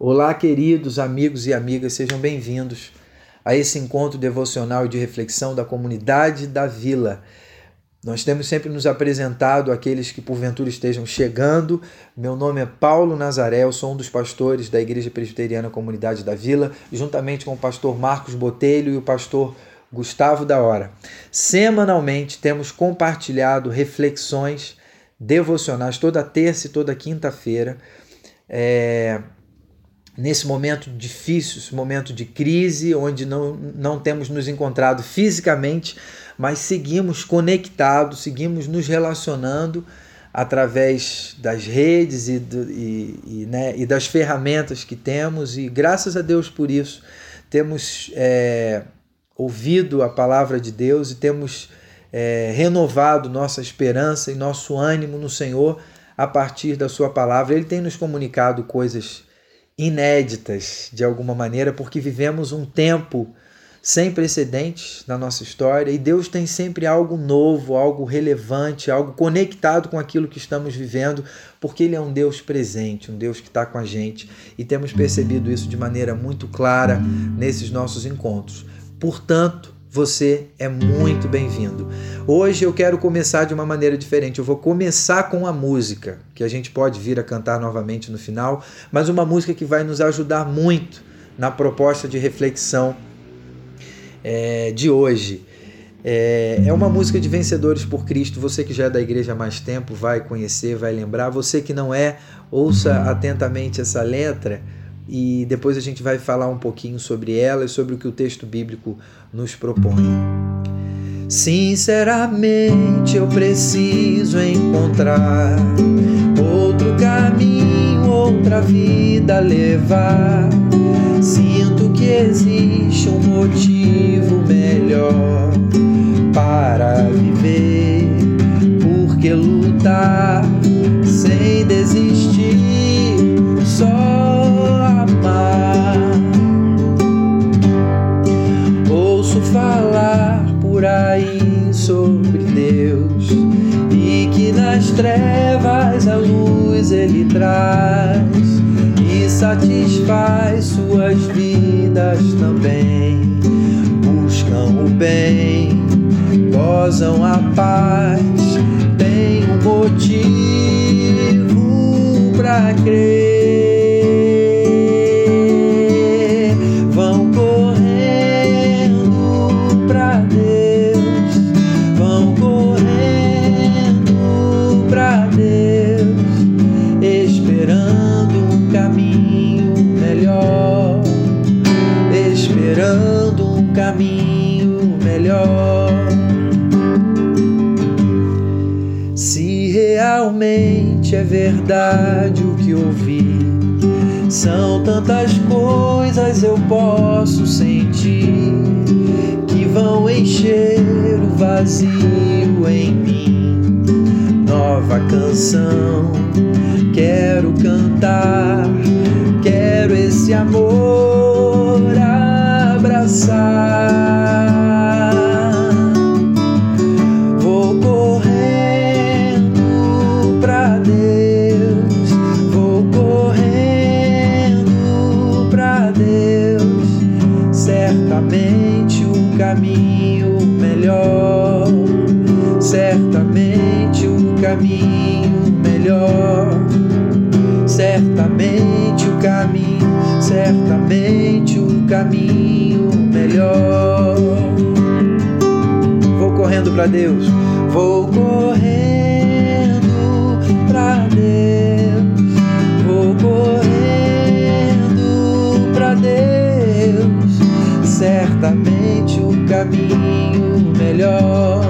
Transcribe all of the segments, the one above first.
Olá, queridos amigos e amigas, sejam bem-vindos a esse encontro devocional e de reflexão da comunidade da Vila. Nós temos sempre nos apresentado aqueles que porventura estejam chegando. Meu nome é Paulo Nazaré, eu sou um dos pastores da Igreja Presbiteriana Comunidade da Vila, juntamente com o pastor Marcos Botelho e o pastor Gustavo da Hora. Semanalmente temos compartilhado reflexões devocionais toda terça e toda quinta-feira. É, nesse momento difícil, esse momento de crise, onde não, não temos nos encontrado fisicamente, mas seguimos conectados, seguimos nos relacionando através das redes e, do, e, e, né, e das ferramentas que temos, e graças a Deus por isso, temos é, ouvido a palavra de Deus e temos é, renovado nossa esperança e nosso ânimo no Senhor a partir da Sua palavra. Ele tem nos comunicado coisas inéditas de alguma maneira, porque vivemos um tempo sem precedentes na nossa história e Deus tem sempre algo novo, algo relevante, algo conectado com aquilo que estamos vivendo, porque Ele é um Deus presente, um Deus que está com a gente e temos percebido isso de maneira muito clara nesses nossos encontros. Portanto, você é muito bem-vindo. Hoje eu quero começar de uma maneira diferente. Eu vou começar com a música, que a gente pode vir a cantar novamente no final, mas uma música que vai nos ajudar muito na proposta de reflexão é, de hoje. É, é uma música de Vencedores por Cristo. Você que já é da igreja há mais tempo vai conhecer, vai lembrar. Você que não é, ouça atentamente essa letra e depois a gente vai falar um pouquinho sobre ela e sobre o que o texto bíblico nos propõe. Sinceramente, eu preciso encontrar outro caminho, outra vida levar. Sinto que existe um motivo trevas a luz ele traz e satisfaz suas vidas também. Buscam o bem, gozam a paz, tem um motivo para crer. Vazio em mim. Nova canção, quero cantar, quero esse amor abraçar. Deus, vou correndo para Deus, vou correndo para Deus. Certamente o caminho melhor,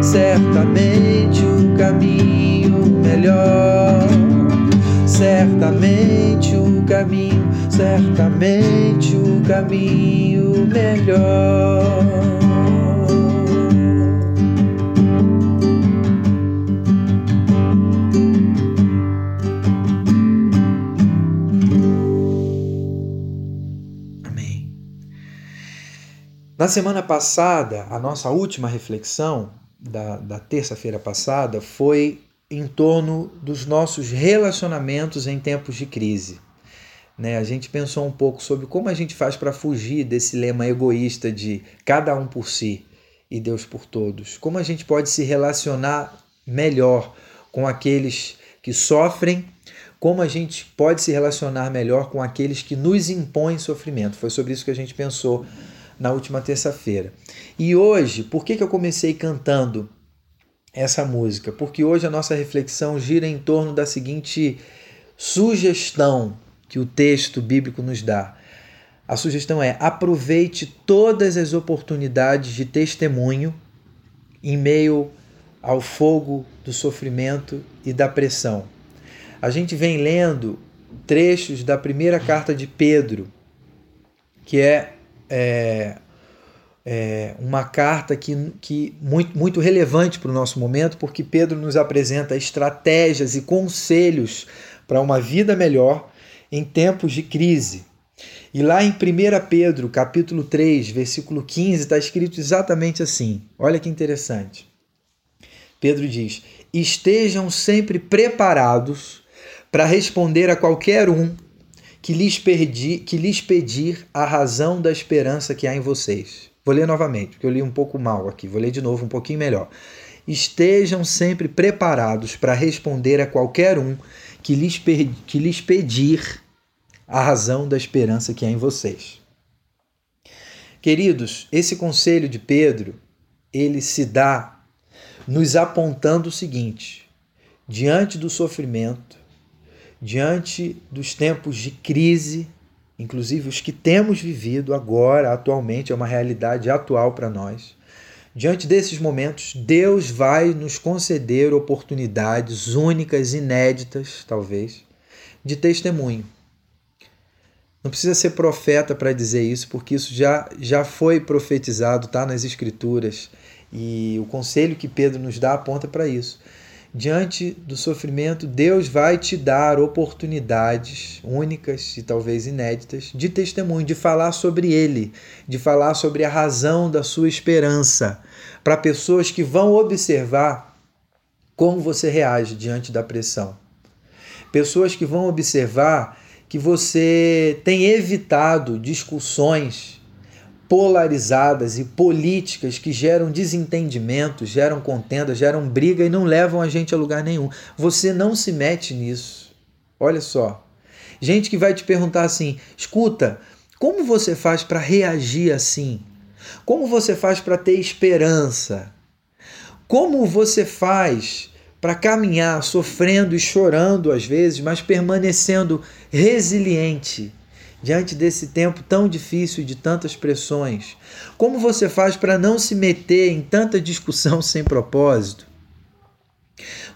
certamente caminho melhor. Certamente o caminho, certamente o caminho melhor. Na semana passada, a nossa última reflexão da, da terça-feira passada foi em torno dos nossos relacionamentos em tempos de crise. né, a gente pensou um pouco sobre como a gente faz para fugir desse lema egoísta de cada um por si e Deus por todos. Como a gente pode se relacionar melhor com aqueles que sofrem, como a gente pode se relacionar melhor com aqueles que nos impõem sofrimento. Foi sobre isso que a gente pensou na última terça-feira. E hoje, por que, que eu comecei cantando essa música? Porque hoje a nossa reflexão gira em torno da seguinte sugestão que o texto bíblico nos dá. A sugestão é: aproveite todas as oportunidades de testemunho em meio ao fogo do sofrimento e da pressão. A gente vem lendo trechos da primeira carta de Pedro, que é, é, é uma carta que, que muito, muito relevante para o nosso momento, porque Pedro nos apresenta estratégias e conselhos para uma vida melhor em tempos de crise. E lá em 1 Pedro, capítulo 3, versículo 15, está escrito exatamente assim. Olha que interessante. Pedro diz: Estejam sempre preparados para responder a qualquer um que lhes, perdi, que lhes pedir a razão da esperança que há em vocês. Vou ler novamente, porque eu li um pouco mal aqui, vou ler de novo um pouquinho melhor. Estejam sempre preparados para responder a qualquer um que lhes, que lhes pedir a razão da esperança que há em vocês. Queridos, esse conselho de Pedro, ele se dá nos apontando o seguinte: diante do sofrimento, diante dos tempos de crise, inclusive os que temos vivido agora, atualmente, é uma realidade atual para nós. Diante desses momentos, Deus vai nos conceder oportunidades únicas, inéditas, talvez, de testemunho. Não precisa ser profeta para dizer isso, porque isso já, já foi profetizado, está nas Escrituras. E o conselho que Pedro nos dá aponta para isso. Diante do sofrimento, Deus vai te dar oportunidades únicas e talvez inéditas de testemunho, de falar sobre Ele, de falar sobre a razão da sua esperança, para pessoas que vão observar como você reage diante da pressão. Pessoas que vão observar que você tem evitado discussões polarizadas e políticas que geram desentendimento, geram contenda, geram briga e não levam a gente a lugar nenhum. Você não se mete nisso. Olha só. Gente que vai te perguntar assim: escuta, como você faz para reagir assim? Como você faz para ter esperança? Como você faz para caminhar sofrendo e chorando às vezes, mas permanecendo resiliente diante desse tempo tão difícil e de tantas pressões? Como você faz para não se meter em tanta discussão sem propósito?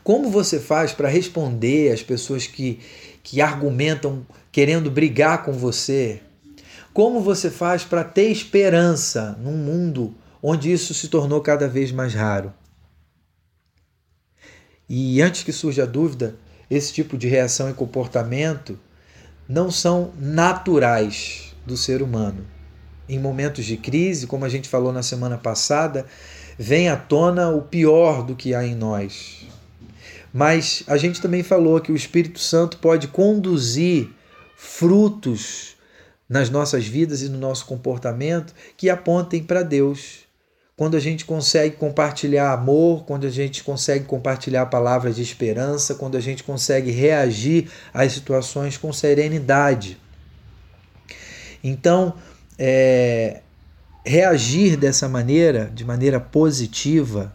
Como você faz para responder às pessoas que, que argumentam querendo brigar com você? Como você faz para ter esperança num mundo onde isso se tornou cada vez mais raro? E antes que surja a dúvida, esse tipo de reação e comportamento não são naturais do ser humano. Em momentos de crise, como a gente falou na semana passada, vem à tona o pior do que há em nós. Mas a gente também falou que o Espírito Santo pode conduzir frutos nas nossas vidas e no nosso comportamento que apontem para Deus quando a gente consegue compartilhar amor, quando a gente consegue compartilhar palavras de esperança, quando a gente consegue reagir às situações com serenidade. Então, é, reagir dessa maneira, de maneira positiva,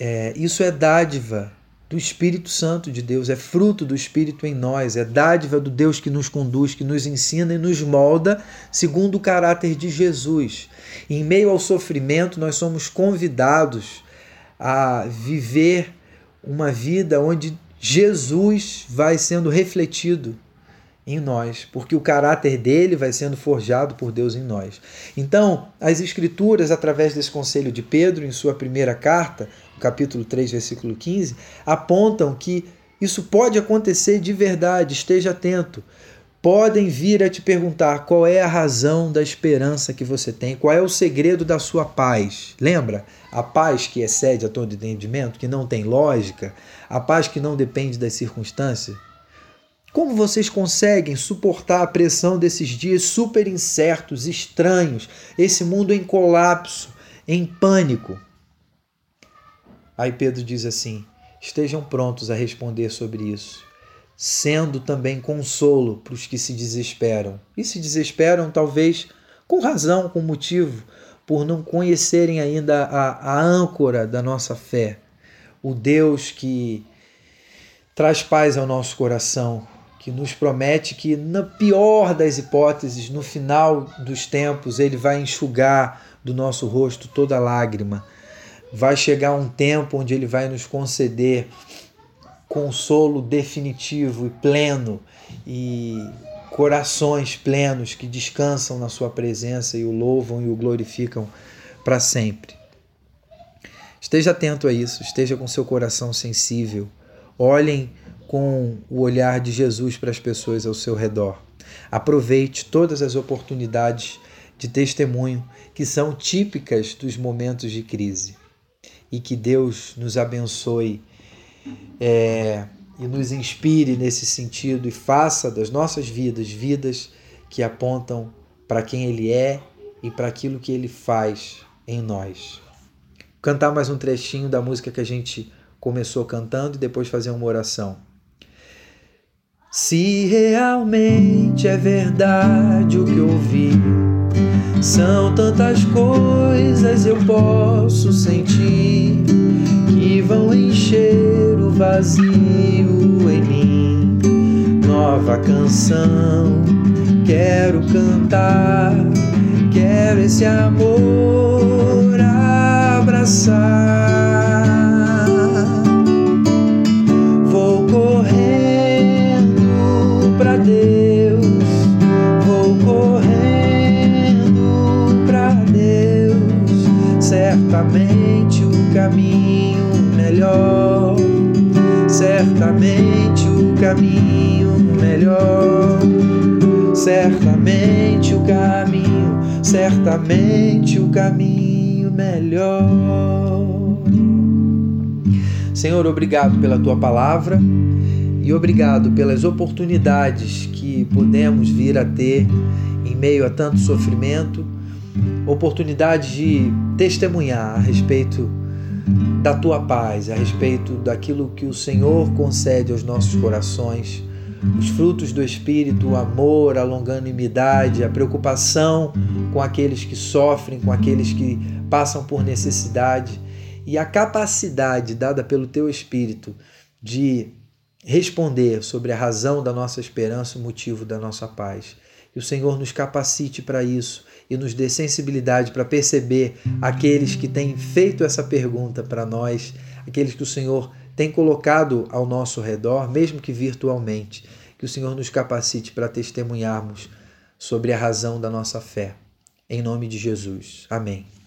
é, isso é dádiva do Espírito Santo de Deus, é fruto do Espírito em nós, é dádiva do Deus que nos conduz, que nos ensina e nos molda segundo o caráter de Jesus. Em meio ao sofrimento, nós somos convidados a viver uma vida onde Jesus vai sendo refletido em nós, porque o caráter dele vai sendo forjado por Deus em nós. Então, as Escrituras, através desse conselho de Pedro, em sua primeira carta, capítulo 3, versículo 15, apontam que isso pode acontecer de verdade, esteja atento. Podem vir a te perguntar qual é a razão da esperança que você tem, qual é o segredo da sua paz. Lembra? A paz que excede a todo entendimento, que não tem lógica, a paz que não depende das circunstâncias. Como vocês conseguem suportar a pressão desses dias super incertos, estranhos, esse mundo em colapso, em pânico? Aí Pedro diz assim: estejam prontos a responder sobre isso, sendo também consolo para os que se desesperam. E se desesperam, talvez com razão, com motivo, por não conhecerem ainda a, a âncora da nossa fé, o Deus que traz paz ao nosso coração, que nos promete que, na pior das hipóteses, no final dos tempos, Ele vai enxugar do nosso rosto toda lágrima. Vai chegar um tempo onde Ele vai nos conceder consolo definitivo e pleno e corações plenos que descansam na Sua presença e o louvam e o glorificam para sempre. Esteja atento a isso, esteja com seu coração sensível. Olhem com o olhar de Jesus para as pessoas ao seu redor. Aproveite todas as oportunidades de testemunho que são típicas dos momentos de crise. E que Deus nos abençoe é, e nos inspire nesse sentido e faça das nossas vidas vidas que apontam para quem Ele é e para aquilo que Ele faz em nós. Cantar mais um trechinho da música que a gente começou cantando e depois fazer uma oração. Se realmente é verdade o que ouvi, são tantas coisas eu posso sentir que vão encher o vazio em mim. Nova canção, quero cantar, quero esse amor abraçar. Certamente o caminho melhor, certamente o caminho melhor, certamente o caminho, certamente o caminho melhor. Senhor, obrigado pela tua palavra e obrigado pelas oportunidades que podemos vir a ter em meio a tanto sofrimento oportunidade de testemunhar a respeito da tua paz, a respeito daquilo que o Senhor concede aos nossos corações, os frutos do Espírito, o amor, a longanimidade, a preocupação com aqueles que sofrem, com aqueles que passam por necessidade e a capacidade dada pelo teu Espírito de responder sobre a razão da nossa esperança, o motivo da nossa paz. Que o Senhor nos capacite para isso e nos dê sensibilidade para perceber aqueles que têm feito essa pergunta para nós, aqueles que o Senhor tem colocado ao nosso redor, mesmo que virtualmente. Que o Senhor nos capacite para testemunharmos sobre a razão da nossa fé. Em nome de Jesus. Amém.